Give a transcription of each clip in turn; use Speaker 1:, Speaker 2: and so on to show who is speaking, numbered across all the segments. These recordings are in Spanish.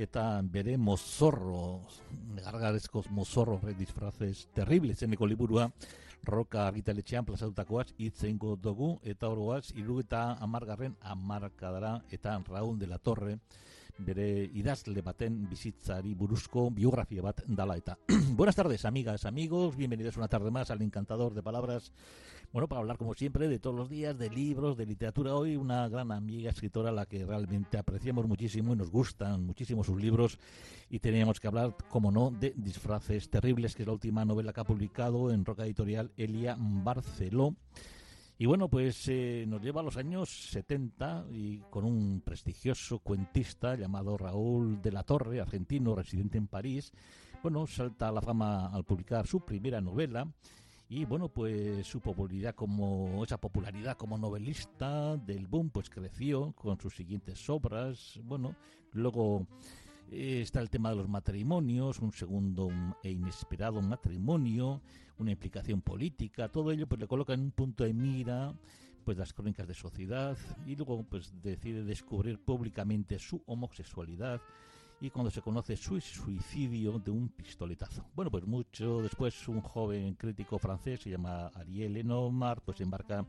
Speaker 1: eta bere mozorro, gargarezko mozorro, re disfrazes terrible, zeneko liburua, roka argitaletxean plazatutakoaz itzeingo dugu, eta oroaz, iru eta amargarren amarkadara, eta Raúl de la Torre, bere idazle baten bizitzari buruzko biografia bat dala. Buenas tardes, amigas, amigos, bienvenidos una tarde más al encantador de palabras. Bueno, para hablar como siempre de todos los días, de libros, de literatura. Hoy una gran amiga escritora a la que realmente apreciamos muchísimo y nos gustan muchísimo sus libros y teníamos que hablar, como no, de Disfraces Terribles, que es la última novela que ha publicado en Roca Editorial Elia Barceló. Y bueno, pues eh, nos lleva a los años 70 y con un prestigioso cuentista llamado Raúl de la Torre, argentino, residente en París. Bueno, salta a la fama al publicar su primera novela y bueno, pues su popularidad como esa popularidad como novelista del boom pues creció con sus siguientes obras. Bueno, luego está el tema de los matrimonios, un segundo e inesperado matrimonio, una implicación política, todo ello pues le coloca en un punto de mira pues las crónicas de sociedad y luego pues decide descubrir públicamente su homosexualidad y cuando se conoce su suicidio de un pistoletazo. Bueno, pues mucho después un joven crítico francés se llama Ariel Lenomar pues embarca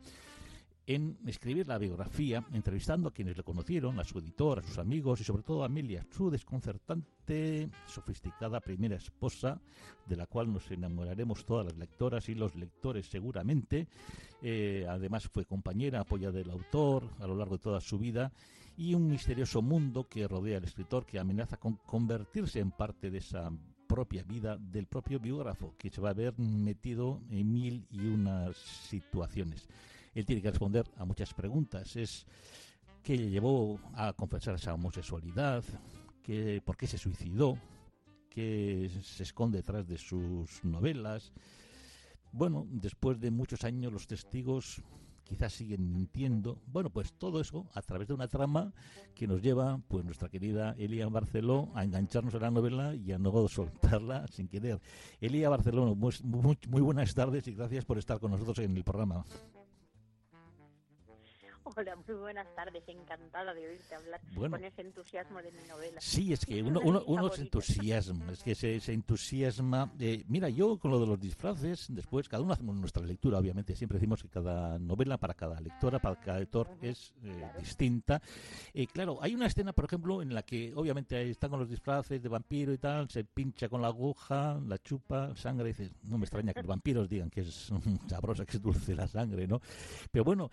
Speaker 1: en escribir la biografía, entrevistando a quienes le conocieron, a su editor, a sus amigos y sobre todo a Amelia, su desconcertante, sofisticada primera esposa, de la cual nos enamoraremos todas las lectoras y los lectores seguramente. Eh, además fue compañera, apoya del autor a lo largo de toda su vida y un misterioso mundo que rodea al escritor que amenaza con convertirse en parte de esa propia vida del propio biógrafo, que se va a ver metido en mil y unas situaciones. Él tiene que responder a muchas preguntas. Es qué le llevó a confesar esa homosexualidad, qué, por qué se suicidó, qué se esconde detrás de sus novelas. Bueno, después de muchos años los testigos quizás siguen mintiendo. Bueno, pues todo eso a través de una trama que nos lleva, pues nuestra querida Elia Barceló, a engancharnos a la novela y a no soltarla sin querer. Elia Barceló, muy, muy buenas tardes y gracias por estar con nosotros en el programa.
Speaker 2: Hola, muy buenas tardes. Encantada de oírte hablar con ese entusiasmo de mi novela.
Speaker 1: Sí, es que uno, uno, uno se entusiasma, es que se, se entusiasma. Eh, mira, yo con lo de los disfraces, después cada uno hacemos nuestra lectura, obviamente. Siempre decimos que cada novela para cada lectora, para cada lector es eh, distinta. Eh, claro, hay una escena, por ejemplo, en la que obviamente están con los disfraces de vampiro y tal, se pincha con la aguja, la chupa, sangre. Y dices, no me extraña que los vampiros digan que es sabrosa, que es dulce la sangre, ¿no? Pero bueno,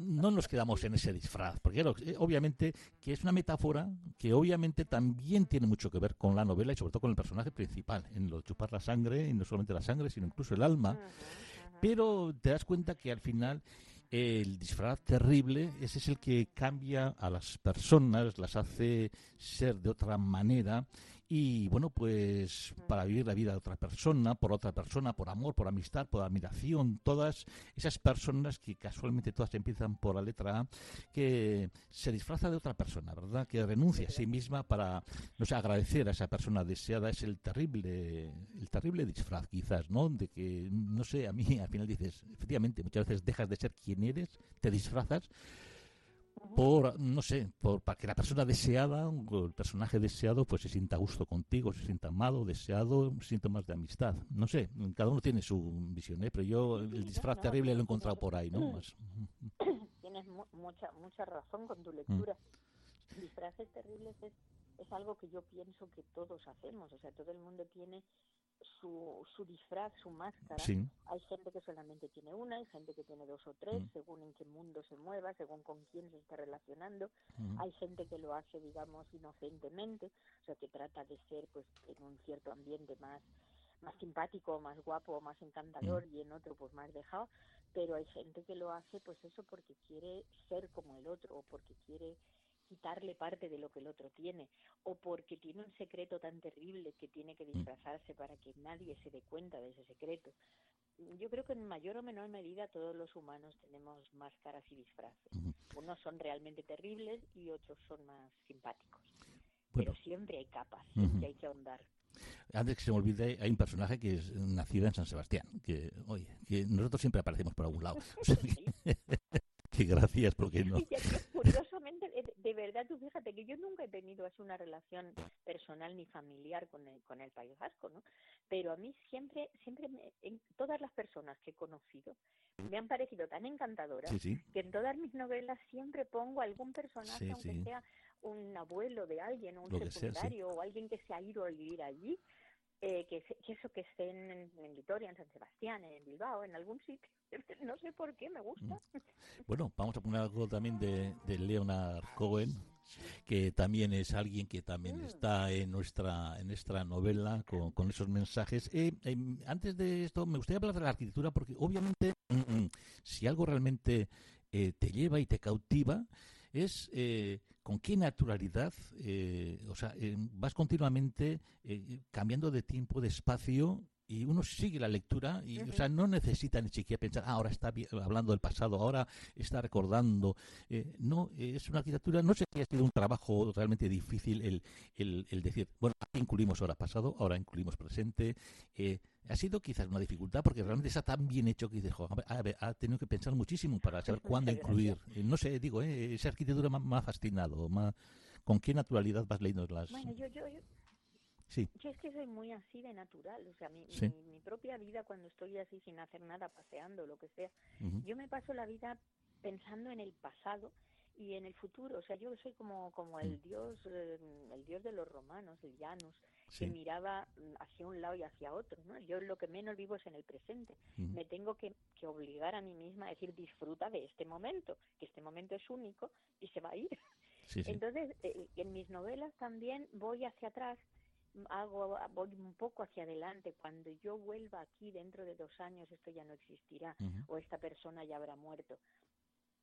Speaker 1: no nos quedamos en ese disfraz, porque eh, obviamente que es una metáfora que obviamente también tiene mucho que ver con la novela y sobre todo con el personaje principal, en lo de chupar la sangre, y no solamente la sangre, sino incluso el alma. Pero te das cuenta que al final el disfraz terrible, ese es el que cambia a las personas, las hace ser de otra manera y bueno, pues para vivir la vida de otra persona, por otra persona, por amor, por amistad, por admiración, todas esas personas que casualmente todas empiezan por la letra A, que se disfraza de otra persona, ¿verdad? Que renuncia a sí misma para, no sé, agradecer a esa persona deseada, es el terrible, el terrible disfraz quizás, ¿no? De que, no sé, a mí al final dices, efectivamente, muchas veces dejas de ser quien eres, te disfrazas, por, no sé, por, para que la persona deseada, el personaje deseado, pues se sienta a gusto contigo, se sienta amado, deseado, síntomas de amistad. No sé, cada uno tiene su visión, ¿eh? pero yo el disfraz terrible lo he encontrado por ahí, ¿no?
Speaker 2: Tienes mucha, mucha razón con tu lectura. Mm. Disfraces terribles es, es algo que yo pienso que todos hacemos, o sea, todo el mundo tiene su, su disfraz, su máscara. Hay gente que solamente tiene una, hay gente que tiene dos o tres, mm. según en qué mundo se mueva, según con quién se está relacionando. Mm. Hay gente que lo hace, digamos, inocentemente, o sea, que trata de ser, pues, en un cierto ambiente más más simpático, más guapo, más encantador mm. y en otro pues más dejado, pero hay gente que lo hace pues eso porque quiere ser como el otro o porque quiere quitarle parte de lo que el otro tiene, o porque tiene un secreto tan terrible que tiene que mm. disfrazarse para que nadie se dé cuenta de ese secreto. Yo creo que en mayor o menor medida todos los humanos tenemos máscaras y disfraces. Unos son realmente terribles y otros son más simpáticos. Pero siempre hay capas, y hay que ahondar.
Speaker 1: Antes que se me olvide, hay un personaje que es nacido en San Sebastián, que, oye, que nosotros siempre aparecemos por algún lado. que gracias, porque no.
Speaker 2: Verdad, tú fíjate que yo nunca he tenido así una relación personal ni familiar con el, con el País Vasco, ¿no? Pero a mí siempre, siempre, en todas las personas que he conocido, me han parecido tan encantadoras que en todas mis novelas siempre pongo algún personaje, aunque sea un abuelo de alguien, un secundario o alguien que se ha ido a vivir allí, eh, que, eso que estén en, en, Vitoria, en San Sebastián, en Bilbao, en algún sitio. No sé por qué, me gusta. Mm.
Speaker 1: Bueno, vamos a poner algo también de, de Leonard Cohen, que también es alguien que también mm. está en nuestra en nuestra novela con, con esos mensajes. Eh, em, antes de esto, me gustaría hablar de la arquitectura porque obviamente mm, si algo realmente eh, te lleva y te cautiva, es eh, con qué naturalidad, eh, o sea, eh, vas continuamente cambiando de tiempo, de espacio y uno sigue la lectura y o sea no necesita ni siquiera pensar ah, ahora está hablando del pasado ahora está recordando no es una arquitectura no sé si ha sido un trabajo realmente difícil el, el, el decir bueno incluimos ahora pasado ahora incluimos presente ha sido quizás una dificultad porque realmente está tan bien hecho que dices, ha tenido que pensar muchísimo para saber cuándo incluir. Eh, no sé, digo, eh, esa arquitectura me, ha fascinado. Más, ¿Con qué naturalidad vas leyendo las...?
Speaker 2: Bueno, yo, yo, Sí. Yo es que soy muy así de natural, o sea, mi, mi, propia vida cuando estoy así sin hacer nada, paseando, lo que sea, yo me paso la vida pensando en el pasado y en el futuro, o sea, yo soy como como el dios eh, el dios de los romanos, el Janus, que miraba mm, hacia un lado y hacia otro, ¿no? Yo lo que menos vivo es en el presente. Me tengo que, que, obligar a mí misma a decir, disfruta de este momento, que este momento es único y se va a ir. Entonces, eh, en mis novelas también voy hacia atrás, hago voy un poco hacia adelante. Cuando yo vuelva aquí dentro de dos años, esto ya no existirá o esta persona ya habrá muerto.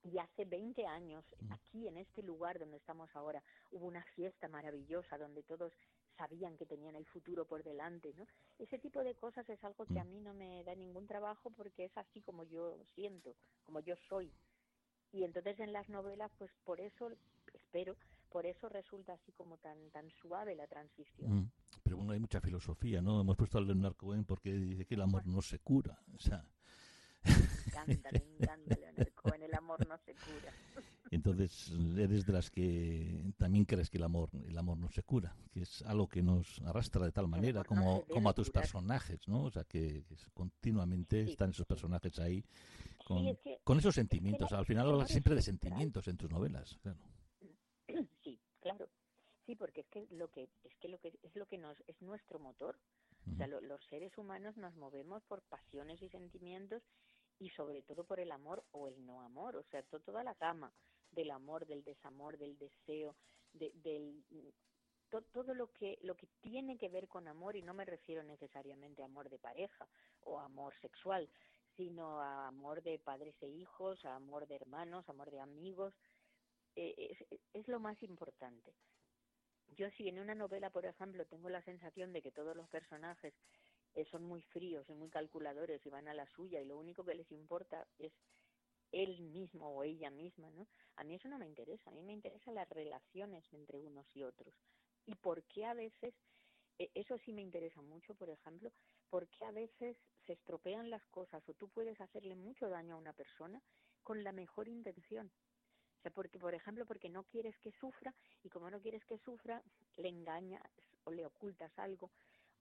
Speaker 2: Y hace 20 años, aquí en este lugar donde estamos ahora, hubo una fiesta maravillosa donde todos sabían que tenían el futuro por delante, ¿no? Ese tipo de cosas es algo que a mm. mí no me da ningún trabajo porque es así como yo siento, como yo soy. Y entonces en las novelas, pues por eso, espero, por eso resulta así como tan tan suave la transición. Mm.
Speaker 1: Pero bueno, hay mucha filosofía, ¿no? Hemos puesto al Leonardo Cohen porque dice que el amor no se cura, o sea...
Speaker 2: Me encanta, me encanta Leonardo Cohen, amor no se cura.
Speaker 1: Entonces, eres de las que también crees que el amor, el amor no se cura, que es algo que nos arrastra de tal manera como, como a tus personajes, ¿no? O sea, que, continuamente están esos personajes ahí con, con esos sentimientos. Al final hablas siempre de sentimientos en tus novelas, claro.
Speaker 2: Sí, claro. Sí, porque es que lo que es que lo que es lo que nos es nuestro motor. O sea, los seres humanos nos movemos por pasiones y sentimientos y sobre todo por el amor o el no amor, o sea, toda la gama del amor, del desamor, del deseo, de, del todo lo que lo que tiene que ver con amor y no me refiero necesariamente a amor de pareja o amor sexual, sino a amor de padres e hijos, a amor de hermanos, amor de amigos, eh, es, es lo más importante. Yo si en una novela, por ejemplo, tengo la sensación de que todos los personajes eh, son muy fríos y muy calculadores y van a la suya y lo único que les importa es él mismo o ella misma, ¿no? A mí eso no me interesa, a mí me interesan las relaciones entre unos y otros. Y por qué a veces, eh, eso sí me interesa mucho, por ejemplo, por qué a veces se estropean las cosas o tú puedes hacerle mucho daño a una persona con la mejor intención. O sea, porque, por ejemplo, porque no quieres que sufra y como no quieres que sufra, le engañas o le ocultas algo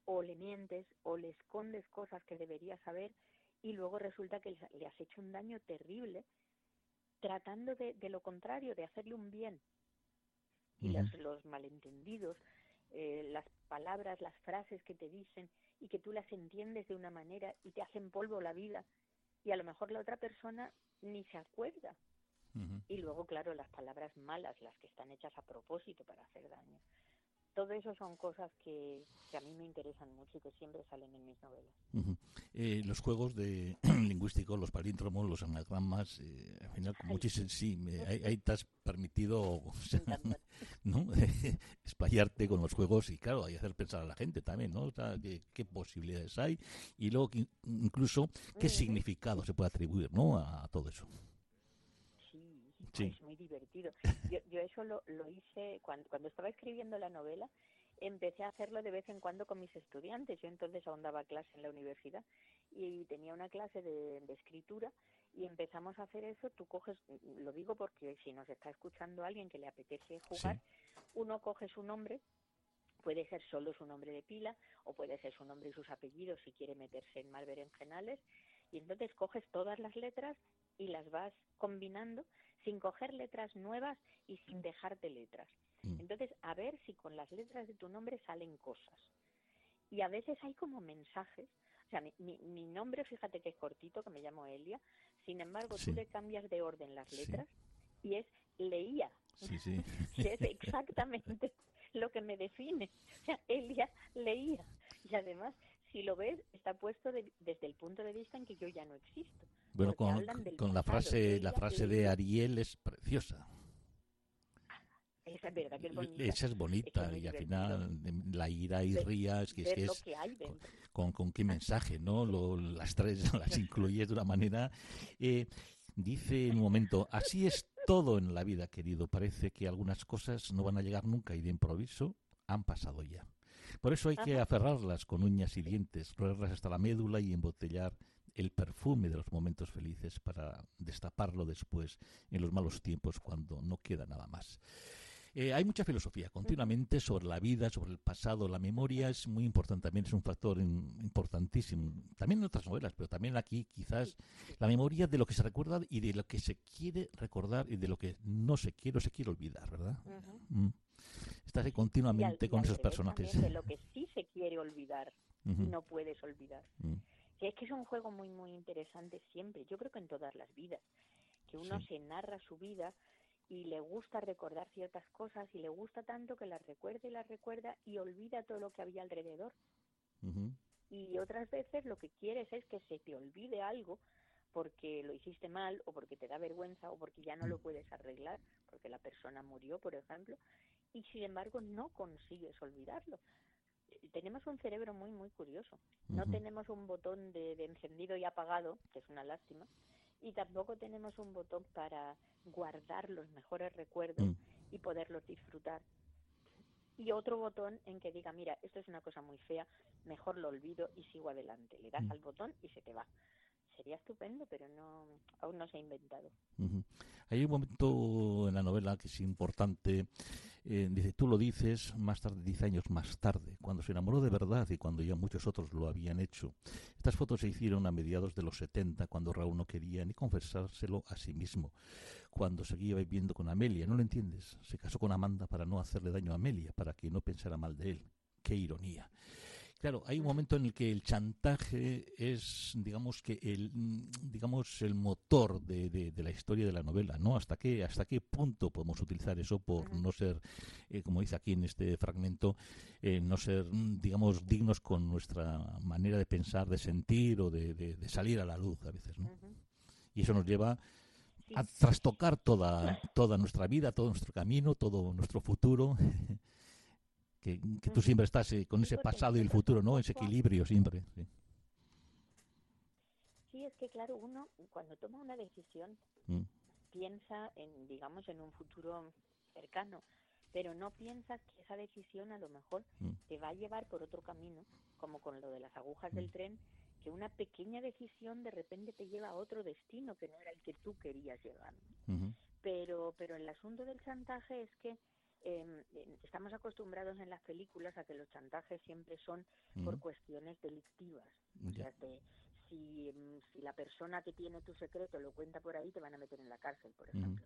Speaker 2: o le mientes o le escondes cosas que debería saber y luego resulta que le has hecho un daño terrible tratando de, de lo contrario, de hacerle un bien. Y los, los malentendidos, eh, las palabras, las frases que te dicen y que tú las entiendes de una manera y te hacen polvo la vida y a lo mejor la otra persona ni se acuerda. Y luego, claro, las palabras malas, las que están hechas a propósito para hacer daño. Todo eso son cosas que, a mí me interesan mucho y que siempre salen en mis novelas.
Speaker 1: Eh, los juegos de lingüísticos, los palíndromos, los anagramas, eh, al final, muchísimo, sí, ahí, te has permitido ¿no? espallarte con los juegos y, claro, hay que hacer pensar a la gente también, ¿no? O sea, qué, posibilidades hay y luego incluso qué significado se puede atribuir, ¿no? a todo eso.
Speaker 2: Sí. Es muy divertido. Yo, yo eso lo, lo hice cuando, cuando estaba escribiendo la novela, empecé a hacerlo de vez en cuando con mis estudiantes. Yo entonces aún daba clase en la universidad y tenía una clase de, escritura y empezamos a hacer eso. Tú coges, lo digo porque si nos está escuchando alguien que le apetece jugar, uno coge su nombre, puede ser solo su nombre de pila o puede ser su nombre y sus apellidos si quiere meterse en malberenjenales y entonces coges todas las letras y las vas combinando sin coger letras nuevas y sin dejarte letras. Mm. Entonces, a ver si con las letras de tu nombre salen cosas. Y a veces hay como mensajes. O sea, mi, mi, nombre, fíjate que es cortito, que me llamo Elia. Sin embargo, tú le cambias de orden las letras y es leía.
Speaker 1: Sí, sí.
Speaker 2: es exactamente lo que me define. O sea, Elia leía. Y además, si lo ves, está puesto desde el punto de vista en que yo ya no existo.
Speaker 1: Bueno, con, con la frase la frase de Ariel es preciosa.
Speaker 2: Esa es verdad que es bonita.
Speaker 1: Esa es bonita y al final la ira y rías, que es, que es con, con, qué mensaje, ¿no? Lo, las tres las incluyes de una manera. Eh, dice en un momento, así es todo en la vida, querido. Parece que algunas cosas no van a llegar nunca y de improviso han pasado ya. Por eso hay que aferrarlas con uñas y dientes, roerlas hasta la médula y embotellar el perfume de los momentos felices para destaparlo después en los malos tiempos cuando no queda nada más. Eh, hay mucha filosofía continuamente sobre la vida, sobre el pasado. La memoria es muy importante, también es un factor importantísimo. También en otras novelas, pero también aquí quizás la memoria de lo que se recuerda y de lo que se quiere recordar y de lo que no se quiere o se quiere olvidar, ¿verdad? Estás continuamente con esos personajes.
Speaker 2: De lo que sí se quiere olvidar y no puedes olvidar. Mm. es que es un juego muy, muy interesante siempre. Yo creo que en todas las vidas. Que uno se narra su vida y le gusta recordar ciertas cosas y le gusta tanto que las recuerda y las recuerda y olvida todo lo que había alrededor. Y otras veces lo que quieres es que se te olvide algo porque lo hiciste mal o porque te da vergüenza o porque ya no lo mm. puedes arreglar, porque la persona murió, por ejemplo, y sin embargo no consigues olvidarlo. Tenemos un cerebro muy, muy curioso. No tenemos un botón de, encendido y apagado, que es una lástima, y tampoco tenemos un botón para guardar los mejores recuerdos mm. y poderlos disfrutar. Y otro botón en que diga, mira, esto es una cosa muy fea, mejor lo olvido y sigo adelante. Le das mm. al botón y se te va sería estupendo, pero no aún no se ha inventado.
Speaker 1: Hay un momento en la novela que es importante. Eh, dice, tú lo dices más tarde, diez años más tarde, cuando se enamoró de verdad y cuando ya muchos otros lo habían hecho. Estas fotos se hicieron a mediados de los 70, cuando Raúl no quería ni confesárselo a sí mismo, cuando seguía viviendo con Amelia. ¿No lo entiendes? Se casó con Amanda para no hacerle daño a Amelia, para que no pensara mal de él. Qué ironía. Claro, hay un momento en el que el chantaje es, digamos que el, digamos el motor de, de, la historia de la novela, ¿no? Hasta qué hasta qué punto podemos utilizar eso por no ser, eh, como dice aquí en este fragmento, eh, no ser, digamos, dignos con nuestra manera de pensar, de sentir o de, de salir a la luz a veces, ¿no? Y eso nos lleva a trastocar toda toda nuestra vida, todo nuestro camino, todo nuestro futuro. que, tú siempre estás eh, con ese pasado y el futuro, ¿no? Ese equilibrio siempre.
Speaker 2: Sí. es que claro, uno cuando toma una decisión mm. piensa en, digamos, en un futuro cercano, pero no piensas que esa decisión a lo mejor mm. te va a llevar por otro camino, como con lo de las agujas del mm. tren, que una pequeña decisión de repente te lleva a otro destino que no era el que tú querías llegar. Pero, pero el asunto del chantaje es que Em, estamos acostumbrados en las películas a que los chantajes siempre son por cuestiones delictivas. O sea, si, em, si la persona que tiene tu secreto lo cuenta por ahí, te van a meter en la cárcel, por ejemplo.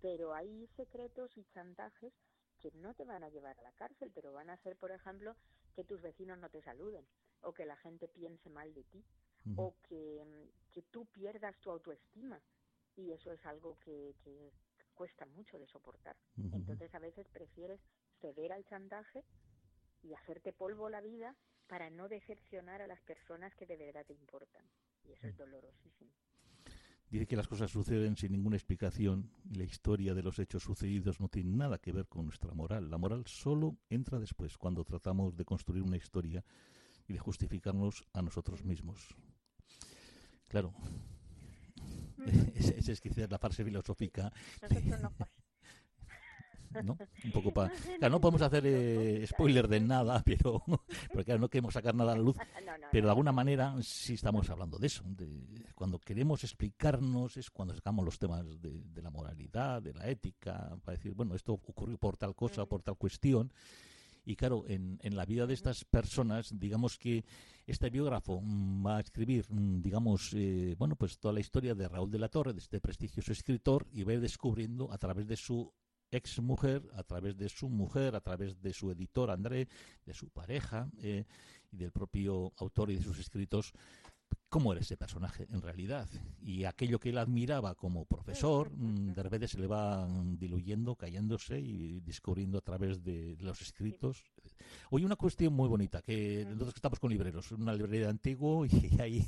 Speaker 2: Pero hay secretos y chantajes que no te van a llevar a la cárcel, pero van a hacer, por ejemplo, que tus vecinos no te saluden, o que la gente piense mal de ti, o que, em, que tú pierdas tu autoestima. Y eso es algo que, que, cuesta mucho de soportar. Entonces a veces prefieres ceder al chantaje y hacerte polvo la vida para no decepcionar a las personas que de verdad te importan. Y eso es dolorosísimo.
Speaker 1: Dice que las cosas suceden sin ninguna explicación y la historia de los hechos sucedidos no tiene nada que ver con nuestra moral. La moral solo entra después, cuando tratamos de construir una historia y de justificarnos a nosotros mismos. Claro, esa es quizás la fase filosófica. ¿no? Un poco para... Claro, no podemos hacer eh, spoiler de nada, pero porque claro, no queremos sacar nada a la luz, pero de alguna manera sí estamos hablando de eso. De, cuando queremos explicarnos es cuando sacamos los temas de, de, la moralidad, de la ética, para decir, bueno, esto ocurrió por tal cosa, por tal cuestión. Y claro, en, en la vida de estas personas, digamos que este biógrafo va a escribir, digamos, eh, bueno, pues toda la historia de Raúl de la Torre, de este prestigioso escritor, y va a ir descubriendo a través de su ex mujer, a través de su mujer, a través de su editor André, de su pareja eh, y del propio autor y de sus escritos, cómo era ese personaje en realidad. Y aquello que él admiraba como profesor, mm, de repente se le va diluyendo, cayéndose y descubriendo a través de los escritos. Hoy una cuestión muy bonita, que nosotros estamos con libreros, una librería de antiguo y ahí,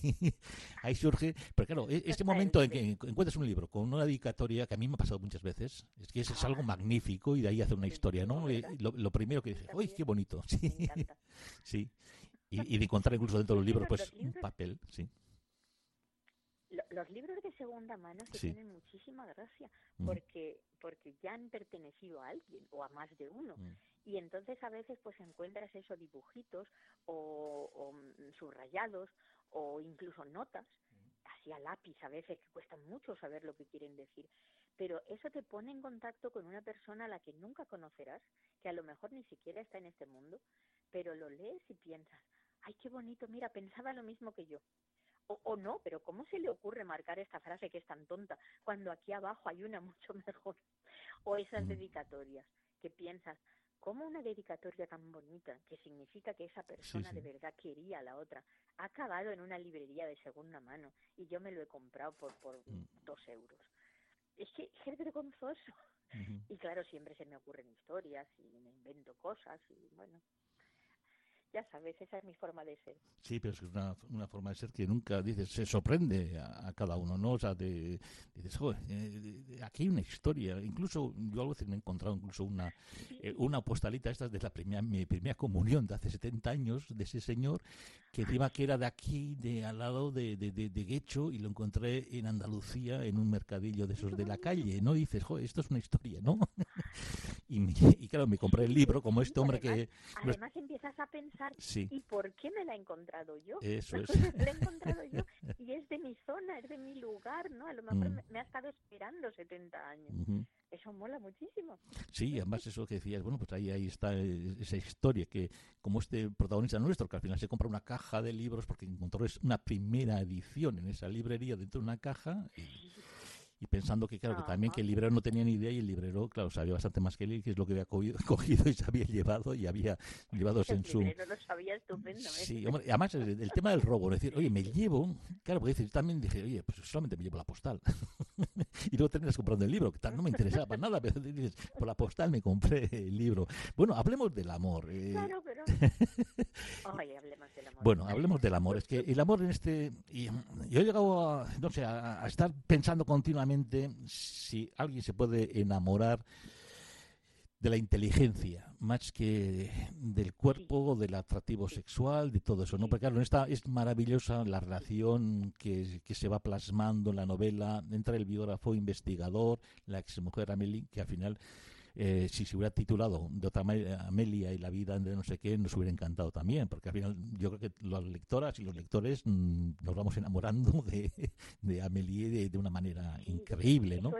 Speaker 1: ahí surge, pero claro, e-, este momento en que encuentras un libro con una dedicatoria que a mí me ha pasado muchas veces, es que es, algo magnífico y de ahí hace una historia, ¿no? Eh, lo, primero que dice, ¡uy, qué bonito! Sí, sí y, de encontrar incluso dentro de los libros, pues, un papel, sí.
Speaker 2: Los libros de segunda mano se tienen muchísima gracia mm. porque porque ya han pertenecido a alguien o a más de uno mm. y entonces a veces pues encuentras esos dibujitos o, o mm, subrayados o incluso notas así a lápiz a veces que cuestan mucho saber lo que quieren decir pero eso te pone en contacto con una persona a la que nunca conocerás, que a lo mejor ni siquiera está en este mundo, pero lo lees y piensas, ay, qué bonito, mira, pensaba lo mismo que yo. O, o, no, pero ¿cómo se le ocurre marcar esta frase que es tan tonta cuando aquí abajo hay una mucho mejor? O esas mm. dedicatorias que piensas, ¿cómo una dedicatoria tan bonita, que significa que esa persona de verdad quería a la otra, ha acabado en una librería de segunda mano y yo me lo he comprado por, por mm. dos euros? Es que es vergonzoso. Y claro, siempre se me ocurren historias y me invento cosas y bueno, ya sabes, esa es mi forma de ser.
Speaker 1: Sí, pero es una, una forma de ser que nunca, dices, se sorprende a, cada uno, ¿no? O sea, te, dices, joder, eh, aquí hay una historia. Incluso, yo a veces me he encontrado incluso una, eh, una postalita esta de la primera, mi primera comunión de hace 70 años, de ese señor, que encima que era de aquí, de al lado de, de, de, Guecho, y lo encontré en Andalucía, en un mercadillo de esos de la calle, ¿no? Y dices, joder, esto es una historia, ¿no? y, claro, me compré el libro, como este hombre
Speaker 2: que... Además empiezas a pensar ¿y por qué me la he encontrado yo?
Speaker 1: Eso es.
Speaker 2: la he encontrado yo y es de mi zona, es de mi lugar, ¿no? A lo mejor mm. me, ha estado esperando 70 años. Eso mola muchísimo.
Speaker 1: Sí, además eso que decías, bueno, pues ahí, ahí está esa historia que, como este protagonista nuestro, que al final se compra una caja de libros porque encontró una primera edición en esa librería dentro de una caja y y pensando que claro que también que el librero no tenía ni idea y el librero claro sabía bastante más que él que es lo que había cogido, y se había llevado y había llevado en su
Speaker 2: lo sabía estupendamente.
Speaker 1: Sí hombre, además el, tema del robo es decir oye me llevo claro porque decir también dije oye pues solamente me llevo la postal. Y luego terminas comprando el libro que tal no me interesaba para nada pero dices por la postal me compré el libro bueno hablemos del amor
Speaker 2: eh. claro pero hablemos del amor.
Speaker 1: Bueno hablemos del amor es que el amor en este y, yo he llegado a no sé a estar pensando continuamente si alguien se puede enamorar de la inteligencia más que del cuerpo, del atractivo sexual, de todo eso, ¿no? Porque claro, esta es maravillosa la relación que, que, se va plasmando en la novela entre el biógrafo investigador, la exmujer Amelie, que al final eh, si se hubiera titulado de otra manera Amelia y la vida de no sé qué, nos hubiera encantado también, porque al final yo creo que las lectoras y los lectores mm, nos vamos enamorando de, de Amelie de, una manera increíble, ¿no?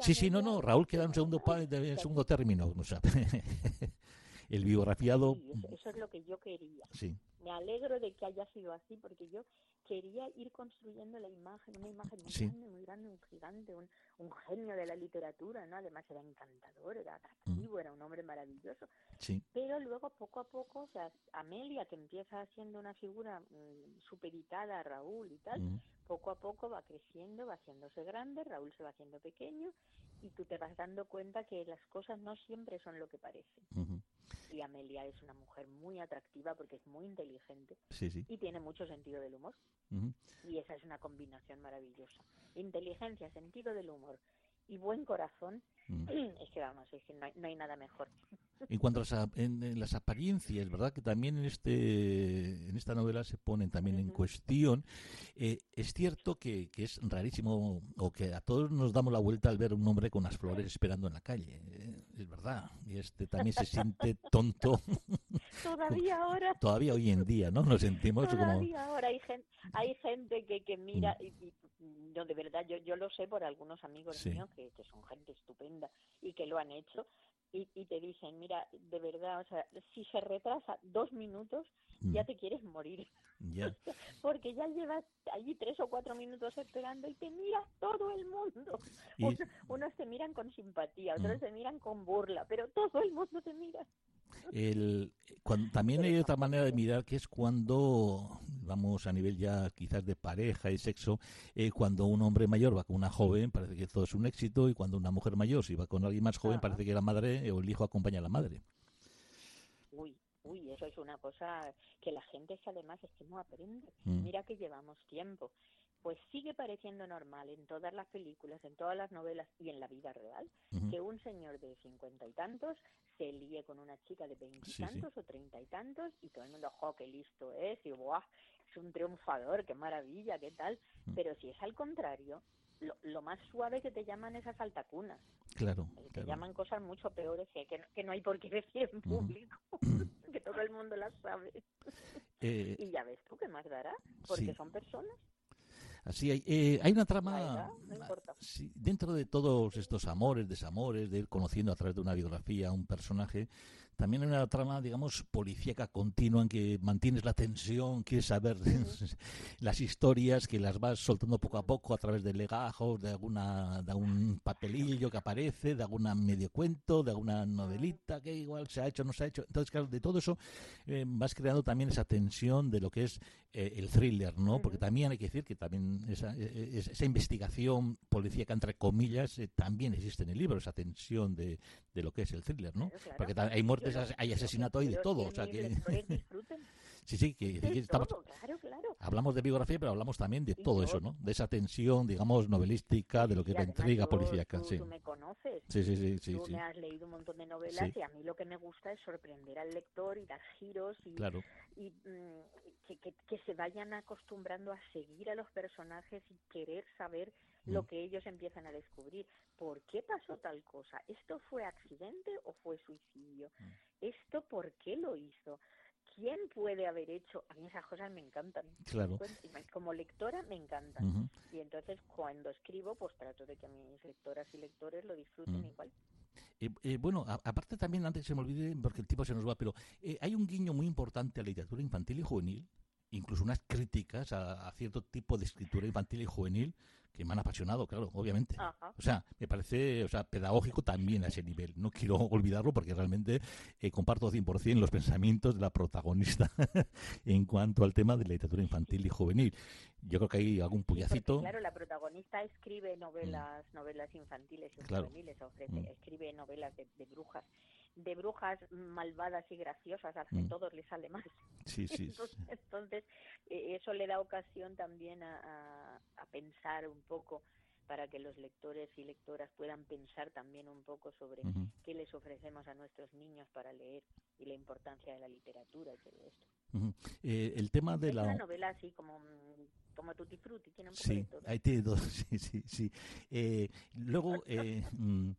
Speaker 1: sí, sí, no, no, Raúl queda en segundo, en segundo término, o sea, el biografiado.
Speaker 2: eso, es lo que yo quería.
Speaker 1: Sí.
Speaker 2: Me alegro de que haya sido así, porque yo quería ir construyendo la imagen, una imagen muy grande, muy grande, un gigante, un, un, genio de la literatura, ¿no? Además era encantador, era atractivo, era un hombre maravilloso.
Speaker 1: Sí.
Speaker 2: Pero luego, poco a poco, o sea, Amelia, que empieza siendo una figura mm, supeditada a Raúl y tal, poco a poco va creciendo, va haciéndose grande, Raúl se va haciendo pequeño y tú te vas dando cuenta que las cosas no siempre son lo que parecen. Y Amelia es una mujer muy atractiva porque es muy inteligente
Speaker 1: Sí, sí.
Speaker 2: y tiene mucho sentido del humor.
Speaker 1: Ujú.
Speaker 2: Y esa es una combinación maravillosa. Inteligencia, sentido del humor y buen corazón,
Speaker 1: Mm.
Speaker 2: es que vamos, es que no hay, no hay nada mejor.
Speaker 1: En cuanto a las, en, en las apariencias, ¿verdad? Que también en este en esta novela se ponen también en
Speaker 2: Ujú.
Speaker 1: cuestión. Eh, es cierto que, que es rarísimo o que a todos nos damos la vuelta al ver un hombre con las flores esperando en la calle. Es verdad. Y este también se siente tonto
Speaker 2: Todavía ahora
Speaker 1: todavía hoy en día, ¿no? Nos sentimos como...
Speaker 2: Todavía ahora hay gente, hay gente que, que mira,
Speaker 1: Mm.
Speaker 2: y, y- no, de verdad, yo, yo lo sé por algunos amigos
Speaker 1: Sí.
Speaker 2: míos que, que son gente estupenda y que lo han hecho y, y te dicen, mira, de verdad, o sea, si se retrasa dos minutos,
Speaker 1: Mm,
Speaker 2: ya te quieres morir, porque ya llevas allí tres o cuatro minutos esperando y te mira todo el mundo.
Speaker 1: Y-
Speaker 2: Uno- unos te miran con simpatía, otros
Speaker 1: Mm.
Speaker 2: te miran con burla, pero todo el mundo te mira.
Speaker 1: El, cuan- también hay otra manera de mirar que es cuando, vamos a nivel ya quizás de pareja y sexo, eh, cuando un hombre mayor va con una joven, parece que todo es un éxito, y cuando una mujer mayor si va con alguien más joven,
Speaker 2: Ajá.
Speaker 1: parece que la madre o el hijo acompaña a la madre.
Speaker 2: Uy, uy, eso es una cosa que la gente es que además es que no aprende.
Speaker 1: Mm.
Speaker 2: Mira que llevamos tiempo. Pues sigue pareciendo normal en todas las películas, en todas las novelas y en la vida real
Speaker 1: Ujú.
Speaker 2: que un señor de cincuenta y tantos se líe con una chica de veintitantos o treinta y tantos y todo el mundo, ¡jo, qué listo es! Y ¡buah! Es un triunfador, qué maravilla, qué tal.
Speaker 1: Mm.
Speaker 2: Pero si es al contrario, lo, lo más suave que te llaman es asaltacunas.
Speaker 1: Claro,
Speaker 2: Eh, Te
Speaker 1: claro.
Speaker 2: llaman cosas mucho peores que, que, no, que no hay por qué decir en público, que todo el mundo las sabe.
Speaker 1: Eh,
Speaker 2: Y ya ves tú qué más dará, porque
Speaker 1: Sí.
Speaker 2: son personas.
Speaker 1: Así hay, eh, hay una trama
Speaker 2: no
Speaker 1: sí, dentro de todos estos amores, desamores, de ir conociendo a través de una biografía a un personaje, también hay una trama, digamos, policíaca continua en que mantienes la tensión, quieres saber las historias, que las vas soltando poco a poco a través de legajos, de alguna, de algún papelillo que aparece, de alguna medio cuento, de alguna novelita que igual se ha hecho o no se ha hecho. Entonces, claro, de todo eso eh, vas creando también esa tensión de lo que es eh, el thriller, ¿no? Porque también hay que decir que también esa, eh, esa esa investigación policíaca, entre comillas, eh, también existe en el libro, esa tensión de, de lo que es el thriller, ¿no? Porque hay muertes,
Speaker 2: Yo lo-
Speaker 1: hay asesinato, hay de
Speaker 2: es
Speaker 1: todo. O sea que,
Speaker 2: disfruten
Speaker 1: sí, sí, que, que estamos,
Speaker 2: todo, claro, claro.
Speaker 1: hablamos de biografía, pero hablamos también de todo
Speaker 2: yo-
Speaker 1: eso, ¿no? De esa tensión, digamos, novelística, de lo que es la intriga policíaca,
Speaker 2: tú,
Speaker 1: sí.
Speaker 2: tú me conoces.
Speaker 1: Sí, sí, sí, sí,
Speaker 2: tú
Speaker 1: sí,
Speaker 2: me has leído un montón de novelas y a mí lo que me gusta es sorprender al lector y dar giros y,
Speaker 1: claro.
Speaker 2: y mm, que, que, que se vayan acostumbrando a seguir a los personajes y querer saber lo que ellos empiezan a descubrir. ¿Por qué pasó tal cosa? ¿Esto fue accidente o fue suicidio?
Speaker 1: Mm.
Speaker 2: ¿Esto por qué lo hizo? ¿Quién puede haber hecho? A mí esas cosas me encantan.
Speaker 1: Claro.
Speaker 2: Me- Como lectora me encantan. Y entonces cuando escribo, pues trato de que mis lectoras y lectores lo disfruten
Speaker 1: Mm.
Speaker 2: igual.
Speaker 1: Eh, eh, bueno, a- aparte también, antes que se me olvide, porque el tiempo se nos va, pero eh, hay un guiño muy importante a la literatura infantil y juvenil, incluso unas críticas a, a cierto tipo de escritura infantil y juvenil que me han apasionado, claro, obviamente.
Speaker 2: Ajá.
Speaker 1: O sea, me parece o sea, pedagógico también a ese nivel. No quiero olvidarlo porque realmente eh, comparto 100% los pensamientos de la protagonista en cuanto al tema de la literatura infantil y juvenil. Yo creo que hay algún
Speaker 2: Sí,
Speaker 1: puyacito.
Speaker 2: claro, la protagonista escribe novelas, novelas infantiles y
Speaker 1: Claro.
Speaker 2: juveniles, ofrece,
Speaker 1: Mm.
Speaker 2: escribe novelas de, de brujas, de brujas malvadas y graciosas, a que
Speaker 1: Mm.
Speaker 2: todos les sale mal.
Speaker 1: Sí, sí, sí.
Speaker 2: Entonces, eh, eso le da ocasión también a, a- a pensar un poco para que los lectores y lectoras puedan pensar también un poco sobre qué les ofrecemos a nuestros niños para leer y la importancia de la literatura y todo esto.
Speaker 1: Eh, el tema de
Speaker 2: es una
Speaker 1: la...
Speaker 2: novela así como, como Tutti Frutti, tiene un poco
Speaker 1: Sí,
Speaker 2: de todo.
Speaker 1: ahí tiene dos, sí, sí, sí. Eh, luego, eh, mm,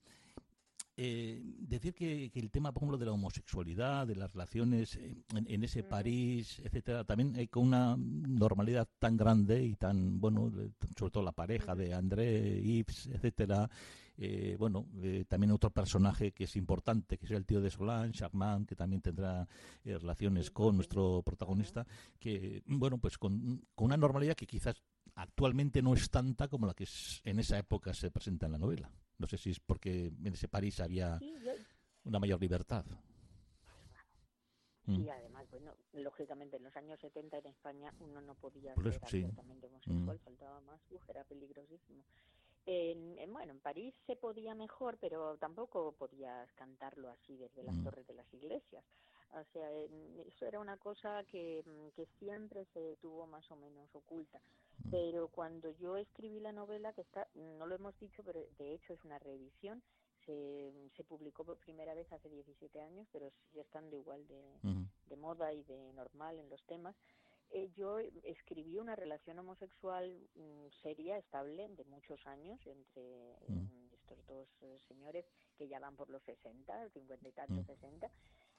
Speaker 1: eh, decir que, que el tema, por ejemplo, de la homosexualidad, de las relaciones en, en ese. París, etcétera, también hay con una normalidad tan grande y tan, bueno, sobre todo la pareja de André, Yves, etcétera. Eh, bueno, eh, también otro personaje que es importante, que es el tío de Solange, Charmant, que también tendrá eh, relaciones con nuestro protagonista, que, bueno, pues con, con una normalidad que quizás actualmente no es tanta como la que es- en esa época se presenta en la novela. No sé si es porque en ese París había
Speaker 2: Sí, yo-
Speaker 1: una mayor libertad. Mm,
Speaker 2: y además, bueno, lógicamente en los años 70 en España uno no podía
Speaker 1: Por
Speaker 2: ser
Speaker 1: eso, sí.
Speaker 2: abiertamente homosexual,
Speaker 1: Mm.
Speaker 2: faltaba más, uf, era peligrosísimo. En, bueno, en París se podía mejor, pero tampoco podías cantarlo así desde las
Speaker 1: Mm.
Speaker 2: torres de las iglesias. O sea, en- eso era una cosa que, mm, que siempre se tuvo más o menos oculta. Pero cuando yo escribí la novela, que está, no lo hemos dicho, pero de hecho es una reedición, se, se publicó por primera vez hace 17 años, pero sigue estando igual de, de moda y de normal en los temas. Eh, yo escribí una relación homosexual mm, seria, estable, de muchos años entre estos dos eh, señores que ya van por los 60, 50 y tantos,
Speaker 1: Mm.
Speaker 2: 60,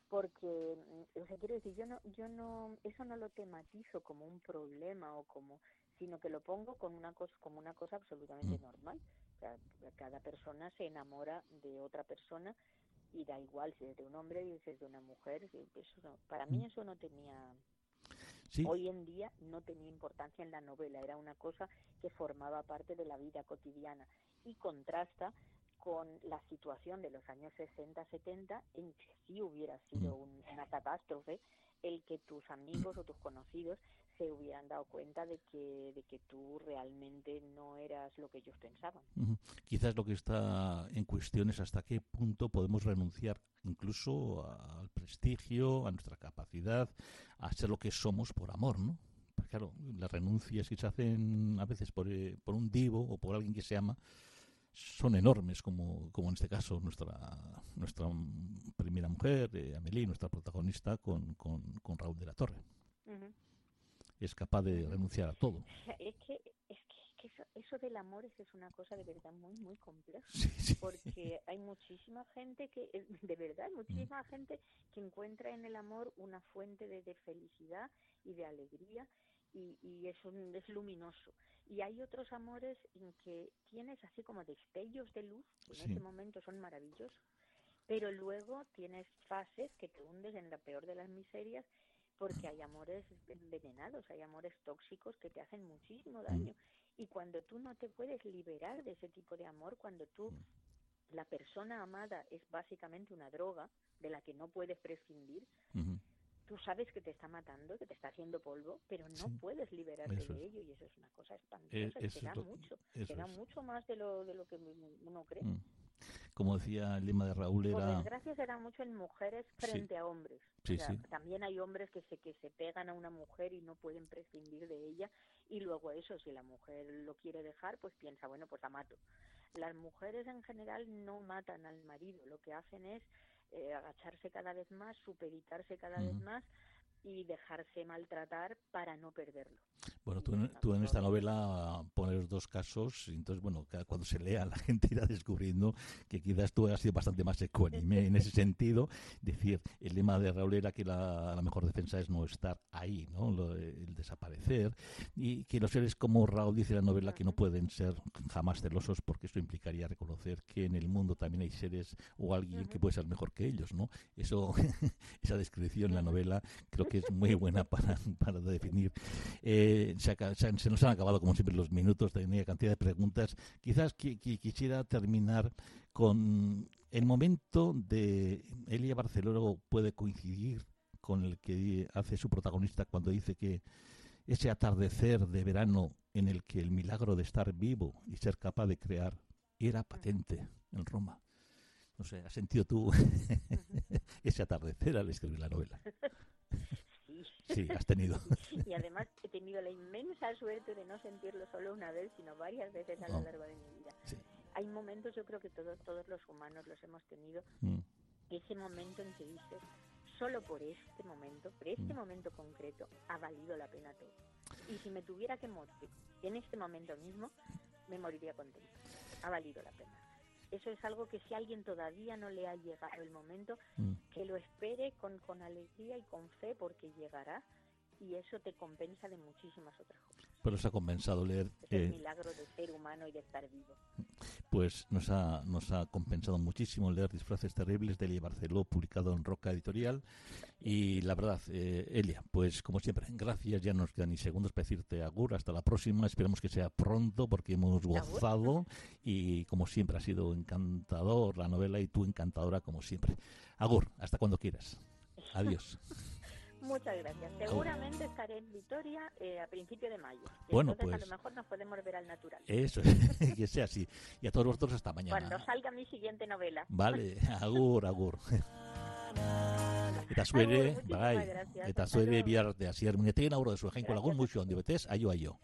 Speaker 2: porque, mm, o sea, quiero decir, yo no, yo no, eso no lo tematizo como un problema o como, sino que lo pongo con una cosa, como una cosa absolutamente
Speaker 1: Mm.
Speaker 2: normal. O sea, cada persona se enamora de otra persona y da igual si es de un hombre y si es de una mujer. Eso no- para mí
Speaker 1: Mm.
Speaker 2: eso no tenía,
Speaker 1: Sí,
Speaker 2: hoy en día no tenía importancia en la novela, era una cosa que formaba parte de la vida cotidiana y contrasta con la situación de los años 60-70 en que sí hubiera sido
Speaker 1: Mm.
Speaker 2: un- una catástrofe el que tus amigos o tus conocidos se hubieran dado cuenta de que, de que tú realmente no eras lo que ellos pensaban.
Speaker 1: Quizás lo que está en cuestión es hasta qué punto podemos renunciar incluso al prestigio, a nuestra capacidad, a ser lo que somos por amor, ¿no? Porque claro, las renuncias que se hacen a veces por, eh, por un divo o por alguien que se ama son enormes, como, como en este caso nuestra nuestra primera mujer, eh, Amelie, nuestra protagonista, con, con, con Raúl de la Torre. Es capaz de renunciar a todo.
Speaker 2: Es que, es que, eso, eso del amor es, es una cosa de verdad muy, muy compleja.
Speaker 1: Sí, sí.
Speaker 2: porque hay muchísima gente que, eh, de verdad, hay muchísima gente que encuentra en el amor una fuente de, de felicidad y de alegría y, y es, un, es luminoso. Y hay otros amores en que tienes así como destellos de luz, que en
Speaker 1: Sí.
Speaker 2: ese momento son maravillosos, pero luego tienes fases que te hundes en la peor de las miserias porque hay amores envenenados, hay amores tóxicos que te hacen muchísimo daño. Y cuando tú no te puedes liberar de ese tipo de amor, cuando tú, la persona amada es básicamente una droga de la que no puedes prescindir,
Speaker 1: Ujú.
Speaker 2: tú sabes que te está matando, que te está haciendo polvo, pero no
Speaker 1: Sí,
Speaker 2: puedes liberarte
Speaker 1: eso
Speaker 2: de
Speaker 1: es.
Speaker 2: ello y eso es una cosa
Speaker 1: Eh,
Speaker 2: espantosa y
Speaker 1: eso
Speaker 2: te da mucho, te da mucho más de lo, de lo que uno cree.
Speaker 1: Mm. Como decía el lema de Raúl,
Speaker 2: Por
Speaker 1: era...
Speaker 2: desgracia se da mucho en mujeres
Speaker 1: Sí.
Speaker 2: frente a hombres.
Speaker 1: Sí,
Speaker 2: O sea,
Speaker 1: sí.
Speaker 2: También hay hombres que se, que se pegan a una mujer y no pueden prescindir de ella y luego eso, si la mujer lo quiere dejar, pues piensa, bueno, pues la mato. Las mujeres en general no matan al marido, lo que hacen es eh, agacharse cada vez más, supeditarse cada vez más y dejarse maltratar para no perderlo.
Speaker 1: Bueno, tú, en- tú en esta novela pones dos casos, entonces, bueno, cuando se lea la gente irá descubriendo que quizás tú has sido bastante más ecuánime en ese sentido. Decir, el lema de Raúl era que la, la mejor defensa es no estar ahí, ¿no? Lo- el desaparecer. Y que los seres como Raúl dice en la novela que no pueden ser jamás celosos porque eso implicaría reconocer que en el mundo también hay seres o alguien que puede ser mejor que ellos, ¿no? Eso, esa descripción en la novela creo que es muy buena para, para definir eh, se, se se nos han acabado, como siempre, los minutos, tenía cantidad de preguntas. Quizás qui- qui- quisiera terminar con el momento de Elia Barcelona puede coincidir con el que hace su protagonista cuando dice que ese atardecer de verano en el que el milagro de estar vivo y ser capaz de crear era patente en Roma. No sé, ¿has sentido tú ese atardecer al escribir la novela?
Speaker 2: Sí.
Speaker 1: Has tenido.
Speaker 2: y además he tenido la inmensa suerte de no sentirlo solo una vez, sino varias veces a lo
Speaker 1: Oh.
Speaker 2: largo de mi vida.
Speaker 1: Sí.
Speaker 2: Hay momentos, yo creo que todos, todos los humanos los hemos tenido,
Speaker 1: Mm,
Speaker 2: ese momento en que dices, solo por este momento, por este
Speaker 1: Mm.
Speaker 2: momento concreto, ha valido la pena todo. Y si me tuviera que morir en este momento mismo, me moriría contento. Ha valido la pena. Eso es algo que si a alguien todavía no le ha llegado el momento,
Speaker 1: mm.
Speaker 2: que lo espere con, con alegría y con fe porque llegará y eso te compensa de muchísimas otras cosas.
Speaker 1: Pero os ha compensado leer,
Speaker 2: Es el
Speaker 1: eh,
Speaker 2: milagro de ser humano y de estar vivo.
Speaker 1: pues nos ha, nos ha compensado muchísimo leer Disfraces Terribles de Elia Barceló, publicado en Roca Editorial. Y la verdad, eh, Elia, pues como siempre, gracias, ya no nos quedan ni segundos para decirte agur, hasta la próxima, esperemos que sea pronto porque hemos gozado y como siempre ha sido encantador la novela y tú encantadora como siempre. Agur, hasta cuando quieras. Adiós.
Speaker 2: Muchas gracias. Seguramente estaré en Vitoria eh, a principio de mayo.
Speaker 1: Bueno,
Speaker 2: Entonces,
Speaker 1: pues-
Speaker 2: a lo mejor nos podemos ver al natural.
Speaker 1: Eso, que sea así. Y a todos vosotros hasta mañana.
Speaker 2: Cuando salga mi siguiente novela.
Speaker 1: Vale, agur, agur. Eta zu ere,
Speaker 2: Agur, muchísimas
Speaker 1: bai, eta
Speaker 2: Hasta
Speaker 1: zu ere
Speaker 2: luego.
Speaker 1: bihar arte hasier munetekin aurro dezu jainko lagun muixo handi betez, aio aio.